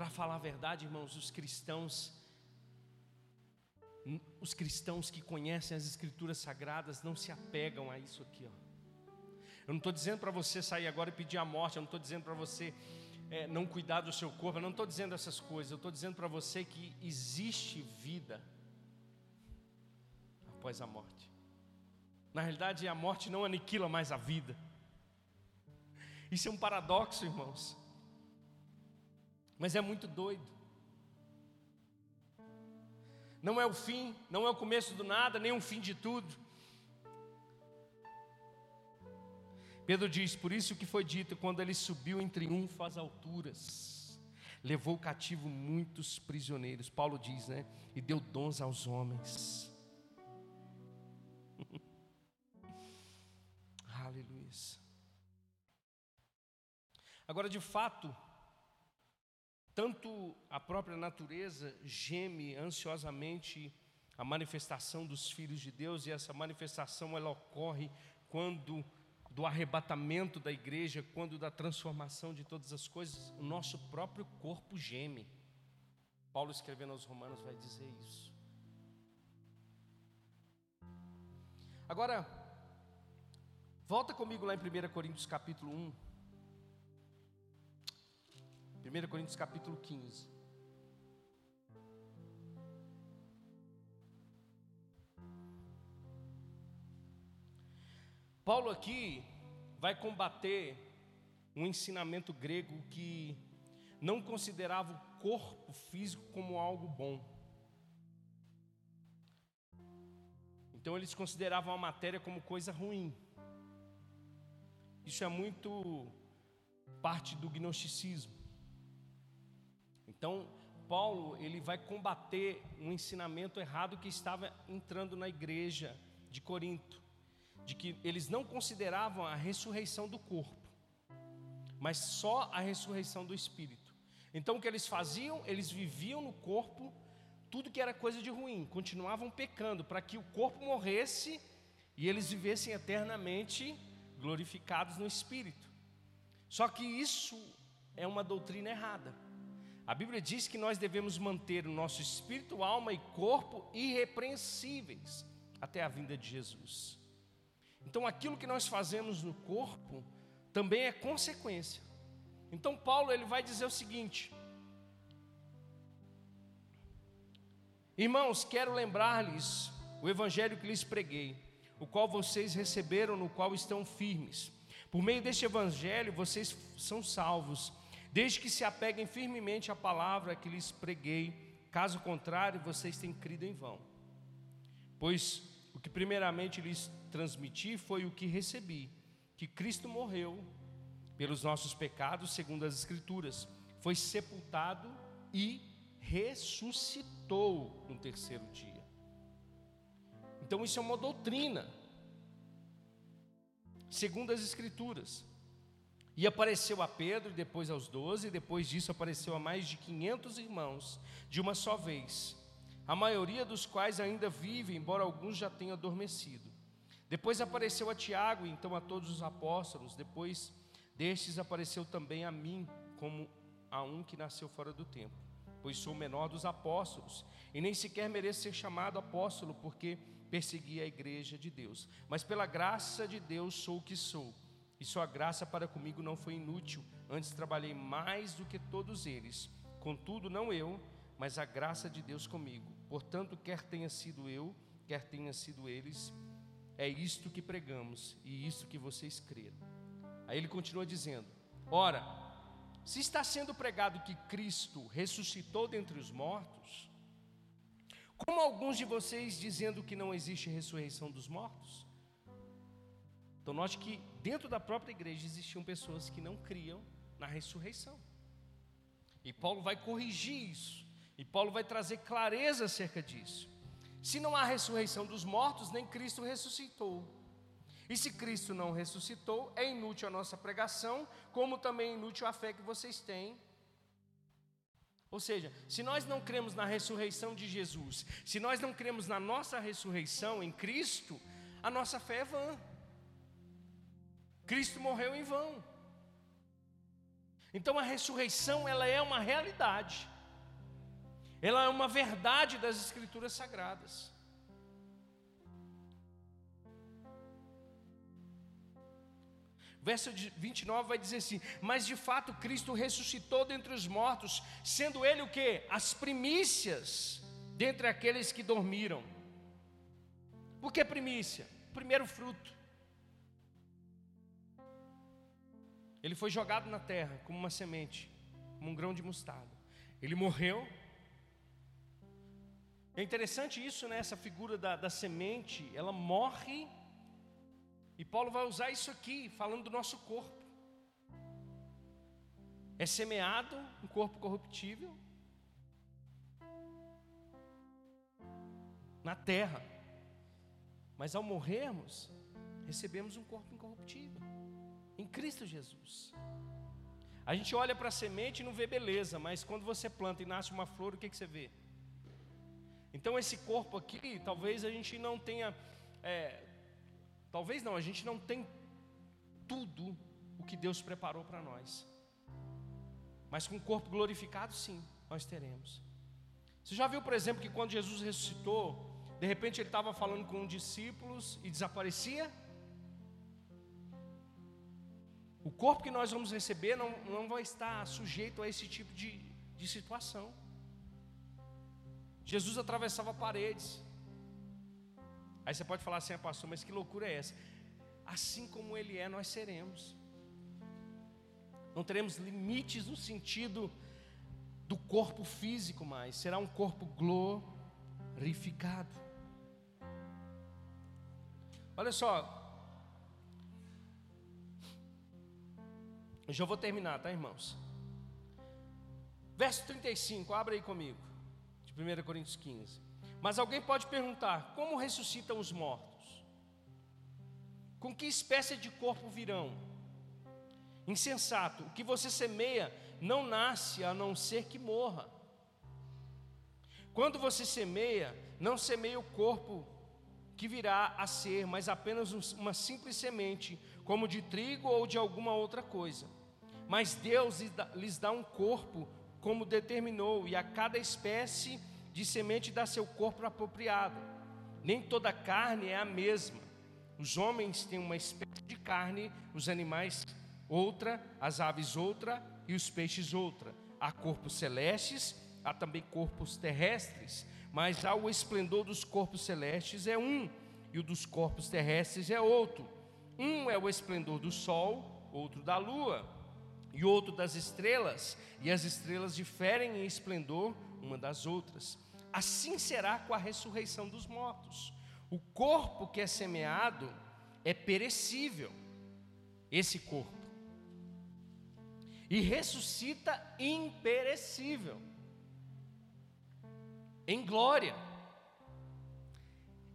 Para falar a verdade, irmãos, os cristãos, os cristãos que conhecem as escrituras sagradas não se apegam a isso aqui. Ó. Eu não estou dizendo para você sair agora e pedir a morte, eu não estou dizendo para você é, não cuidar do seu corpo, eu não estou dizendo essas coisas, eu estou dizendo para você que existe vida após a morte. Na realidade, a morte não aniquila mais a vida. Isso é um paradoxo, irmãos mas é muito doido. Não é o fim, não é o começo do nada, nem o fim de tudo. Pedro diz: Por isso que foi dito, quando ele subiu em triunfo às alturas, levou cativo muitos prisioneiros. Paulo diz, né? E deu dons aos homens. Aleluia. Agora, de fato, tanto a própria natureza geme ansiosamente a manifestação dos filhos de Deus, e essa manifestação ela ocorre quando do arrebatamento da igreja, quando da transformação de todas as coisas, o nosso próprio corpo geme. Paulo escrevendo aos Romanos vai dizer isso. Agora, volta comigo lá em 1 Coríntios capítulo 1. 1 Coríntios capítulo 15. Paulo aqui vai combater um ensinamento grego que não considerava o corpo físico como algo bom. Então eles consideravam a matéria como coisa ruim. Isso é muito parte do gnosticismo. Então, Paulo, ele vai combater um ensinamento errado que estava entrando na igreja de Corinto, de que eles não consideravam a ressurreição do corpo, mas só a ressurreição do espírito. Então, o que eles faziam? Eles viviam no corpo tudo que era coisa de ruim, continuavam pecando para que o corpo morresse e eles vivessem eternamente glorificados no espírito. Só que isso é uma doutrina errada. A Bíblia diz que nós devemos manter o nosso espírito, alma e corpo irrepreensíveis até a vinda de Jesus. Então, aquilo que nós fazemos no corpo também é consequência. Então, Paulo ele vai dizer o seguinte: Irmãos, quero lembrar-lhes o evangelho que lhes preguei, o qual vocês receberam, no qual estão firmes. Por meio deste evangelho, vocês são salvos desde que se apeguem firmemente à palavra que lhes preguei, caso contrário, vocês têm crido em vão. Pois o que primeiramente lhes transmiti foi o que recebi, que Cristo morreu pelos nossos pecados, segundo as Escrituras, foi sepultado e ressuscitou no terceiro dia. Então, isso é uma doutrina, segundo as Escrituras. E apareceu a Pedro, depois aos doze, depois disso apareceu a mais de quinhentos irmãos, de uma só vez, a maioria dos quais ainda vive, embora alguns já tenham adormecido. Depois apareceu a Tiago, e então a todos os apóstolos, depois destes apareceu também a mim, como a um que nasceu fora do tempo, pois sou o menor dos apóstolos, e nem sequer mereço ser chamado apóstolo, porque persegui a igreja de Deus. Mas pela graça de Deus sou o que sou e sua graça para comigo não foi inútil, antes trabalhei mais do que todos eles. Contudo, não eu, mas a graça de Deus comigo. Portanto, quer tenha sido eu, quer tenha sido eles, é isto que pregamos e isto que vocês creram. Aí ele continua dizendo: Ora, se está sendo pregado que Cristo ressuscitou dentre os mortos, como alguns de vocês dizendo que não existe ressurreição dos mortos? Então, note que dentro da própria igreja existiam pessoas que não criam na ressurreição. E Paulo vai corrigir isso. E Paulo vai trazer clareza acerca disso. Se não há ressurreição dos mortos, nem Cristo ressuscitou. E se Cristo não ressuscitou, é inútil a nossa pregação, como também é inútil a fé que vocês têm. Ou seja, se nós não cremos na ressurreição de Jesus, se nós não cremos na nossa ressurreição em Cristo, a nossa fé é vã. Cristo morreu em vão. Então a ressurreição, ela é uma realidade. Ela é uma verdade das escrituras sagradas. Verso 29 vai dizer assim: Mas de fato Cristo ressuscitou dentre os mortos, sendo Ele o que? As primícias dentre aqueles que dormiram. Por que primícia? Primeiro fruto. Ele foi jogado na terra como uma semente, como um grão de mostarda. Ele morreu. É interessante isso, né? Essa figura da, da semente, ela morre. E Paulo vai usar isso aqui, falando do nosso corpo. É semeado um corpo corruptível na terra. Mas ao morrermos, recebemos um corpo incorruptível em Cristo Jesus. A gente olha para a semente e não vê beleza, mas quando você planta e nasce uma flor, o que, que você vê? Então esse corpo aqui, talvez a gente não tenha, é, talvez não, a gente não tem tudo o que Deus preparou para nós. Mas com o corpo glorificado, sim, nós teremos. Você já viu, por exemplo, que quando Jesus ressuscitou, de repente ele estava falando com discípulos e desaparecia? O corpo que nós vamos receber não, não vai estar sujeito a esse tipo de, de situação. Jesus atravessava paredes. Aí você pode falar assim, ah, pastor, mas que loucura é essa? Assim como Ele é, nós seremos. Não teremos limites no sentido do corpo físico mais, será um corpo glorificado. Olha só, Eu já vou terminar, tá, irmãos? Verso 35, abra aí comigo, de 1 Coríntios 15. Mas alguém pode perguntar: como ressuscitam os mortos? Com que espécie de corpo virão? Insensato, o que você semeia não nasce a não ser que morra. Quando você semeia, não semeia o corpo que virá a ser, mas apenas uma simples semente, como de trigo ou de alguma outra coisa mas Deus lhes dá um corpo como determinou, e a cada espécie de semente dá seu corpo apropriado. Nem toda carne é a mesma. Os homens têm uma espécie de carne, os animais outra, as aves outra e os peixes outra. Há corpos celestes, há também corpos terrestres, mas há o esplendor dos corpos celestes é um, e o dos corpos terrestres é outro. Um é o esplendor do sol, outro da lua e outro das estrelas, e as estrelas diferem em esplendor uma das outras. Assim será com a ressurreição dos mortos. O corpo que é semeado é perecível, esse corpo, e ressuscita imperecível, em glória.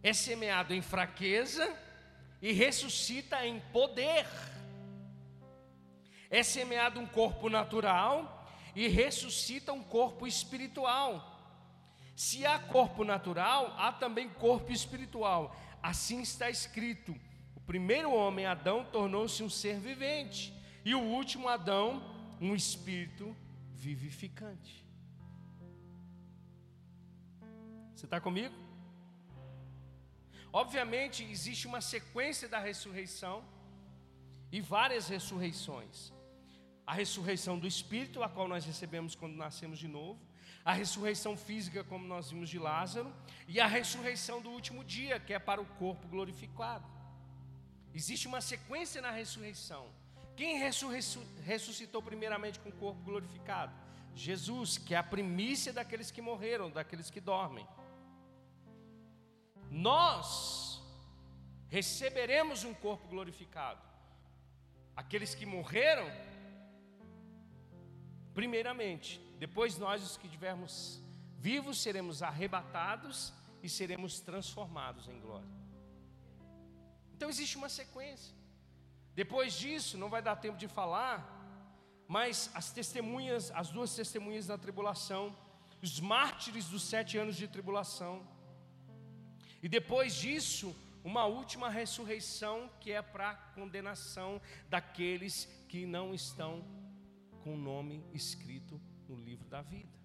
É semeado em fraqueza e ressuscita em poder. É semeado um corpo natural e ressuscita um corpo espiritual. Se há corpo natural, há também corpo espiritual. Assim está escrito: o primeiro homem, Adão, tornou-se um ser vivente, e o último Adão, um espírito vivificante. Você está comigo? Obviamente, existe uma sequência da ressurreição e várias ressurreições. A ressurreição do espírito, a qual nós recebemos quando nascemos de novo, a ressurreição física, como nós vimos de Lázaro, e a ressurreição do último dia, que é para o corpo glorificado. Existe uma sequência na ressurreição. Quem ressuscitou primeiramente com o corpo glorificado? Jesus, que é a primícia daqueles que morreram, daqueles que dormem. Nós receberemos um corpo glorificado. Aqueles que morreram, primeiramente, depois nós, os que estivermos vivos, seremos arrebatados e seremos transformados em glória. Então existe uma sequência. Depois disso, não vai dar tempo de falar, mas as testemunhas, as duas testemunhas da tribulação, os mártires dos sete anos de tribulação, e depois disso, uma última ressurreição que é para condenação daqueles que não estão com o nome escrito no livro da vida.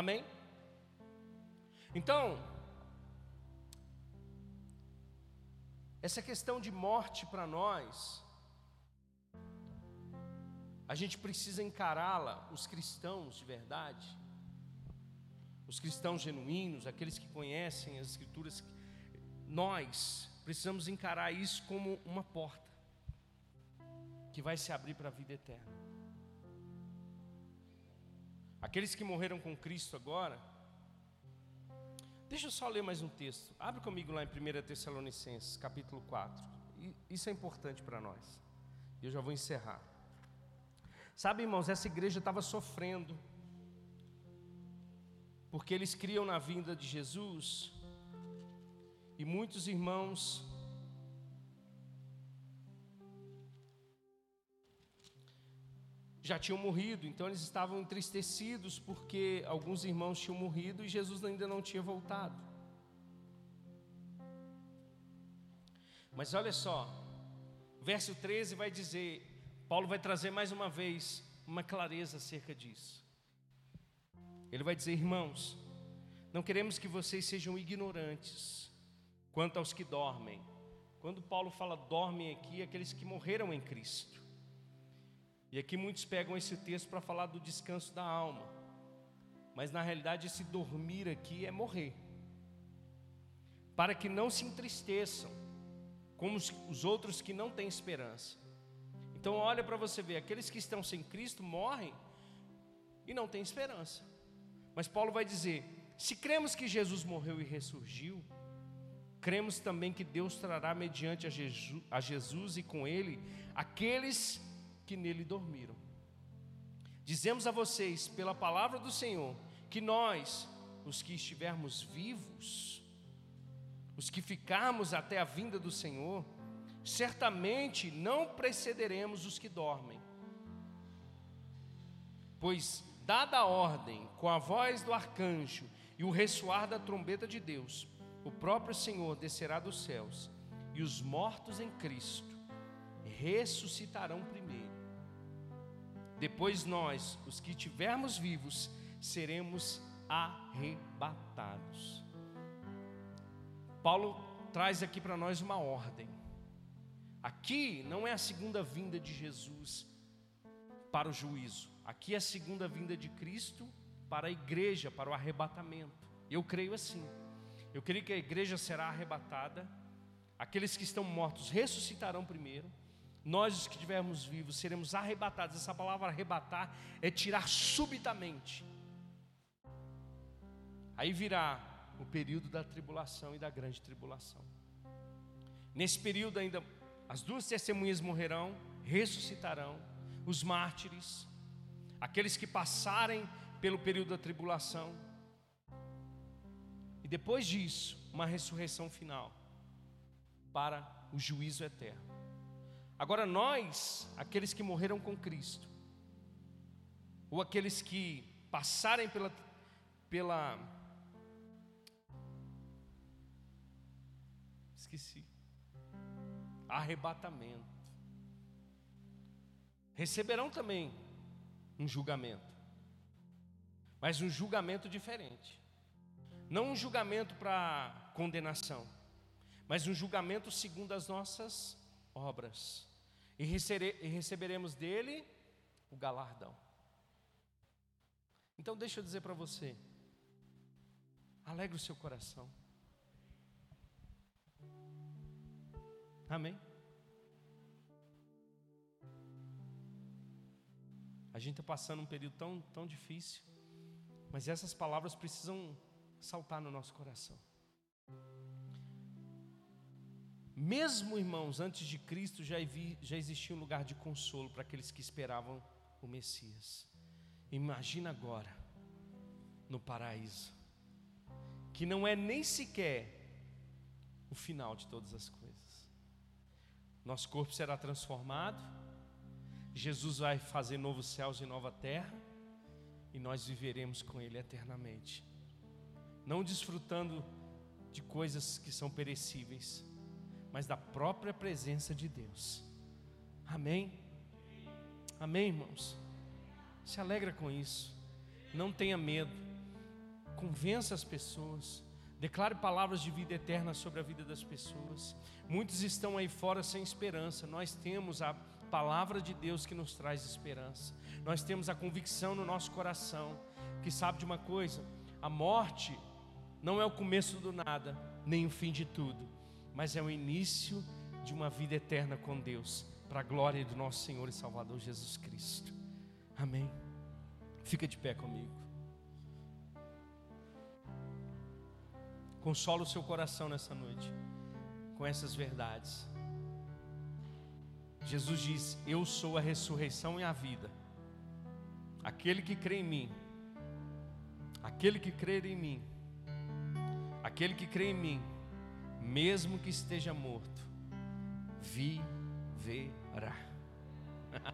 Amém? Então, essa questão de morte para nós, a gente precisa encará-la, os cristãos de verdade, os cristãos genuínos, aqueles que conhecem as Escrituras, nós precisamos encarar isso como uma porta que vai se abrir para a vida eterna. Aqueles que morreram com Cristo agora. Deixa eu só ler mais um texto. Abre comigo lá em 1 Tessalonicenses, capítulo 4. Isso é importante para nós. Eu já vou encerrar. Sabe, irmãos, essa igreja estava sofrendo. Porque eles criam na vinda de Jesus. E muitos irmãos já tinham morrido, então eles estavam entristecidos porque alguns irmãos tinham morrido e Jesus ainda não tinha voltado. Mas olha só, verso 13 vai dizer, Paulo vai trazer mais uma vez uma clareza acerca disso. Ele vai dizer, irmãos, não queremos que vocês sejam ignorantes quanto aos que dormem. Quando Paulo fala dormem aqui, é aqueles que morreram em Cristo. E aqui muitos pegam esse texto para falar do descanso da alma. Mas na realidade, esse dormir aqui é morrer. Para que não se entristeçam, como os outros que não têm esperança. Então, olha para você ver: aqueles que estão sem Cristo morrem e não têm esperança. Mas Paulo vai dizer: se cremos que Jesus morreu e ressurgiu, cremos também que Deus trará mediante a Jesus, a Jesus e com ele aqueles que nele dormiram. Dizemos a vocês, pela palavra do Senhor, que nós, os que estivermos vivos, os que ficarmos até a vinda do Senhor, certamente não precederemos os que dormem. Pois, dada a ordem, com a voz do arcanjo e o ressoar da trombeta de Deus, o próprio Senhor descerá dos céus, e os mortos em Cristo ressuscitarão primeiro. Depois nós, os que estivermos vivos, seremos arrebatados. Paulo traz aqui para nós uma ordem. Aqui não é a segunda vinda de Jesus para o juízo. Aqui é a segunda vinda de Cristo para a igreja, para o arrebatamento. Eu creio assim. Eu creio que a igreja será arrebatada. Aqueles que estão mortos ressuscitarão primeiro nós os que estivermos vivos seremos arrebatados. Essa palavra arrebatar é tirar subitamente. Aí virá o período da tribulação e da grande tribulação. Nesse período ainda as duas testemunhas morrerão, ressuscitarão, os mártires, aqueles que passarem pelo período da tribulação. E depois disso, uma ressurreição final para o juízo eterno. Agora nós, aqueles que morreram com Cristo, ou aqueles que passarem pela pela esqueci. Arrebatamento. Receberão também um julgamento. Mas um julgamento diferente. Não um julgamento para condenação, mas um julgamento segundo as nossas obras. E receberemos dele o galardão. Então deixa eu dizer para você, alegre o seu coração. Amém? A gente está passando um período tão, tão difícil, mas essas palavras precisam saltar no nosso coração. Mesmo, irmãos, antes de Cristo já, já existia um lugar de consolo para aqueles que esperavam o Messias. Imagina agora, no paraíso, que não é nem sequer o final de todas as coisas. Nosso corpo será transformado, Jesus vai fazer novos céus e nova terra, e nós viveremos com Ele eternamente, não desfrutando de coisas que são perecíveis, mas da própria presença de Deus. Amém? Amém, irmãos? Se alegra com isso, não tenha medo, convença as pessoas. Declare palavras de vida eterna sobre a vida das pessoas. Muitos estão aí fora sem esperança. Nós temos a palavra de Deus que nos traz esperança. Nós temos a convicção no nosso coração que sabe de uma coisa: a morte não é o começo do nada, nem o fim de tudo, mas é o início de uma vida eterna com Deus, para a glória do nosso Senhor e Salvador Jesus Cristo. Amém. Fica de pé comigo. Consola o seu coração nessa noite com essas verdades. Jesus diz: Eu sou a ressurreição e a vida. Aquele que crê em mim, aquele que crer em mim, aquele que crê em mim, mesmo que esteja morto, viverá.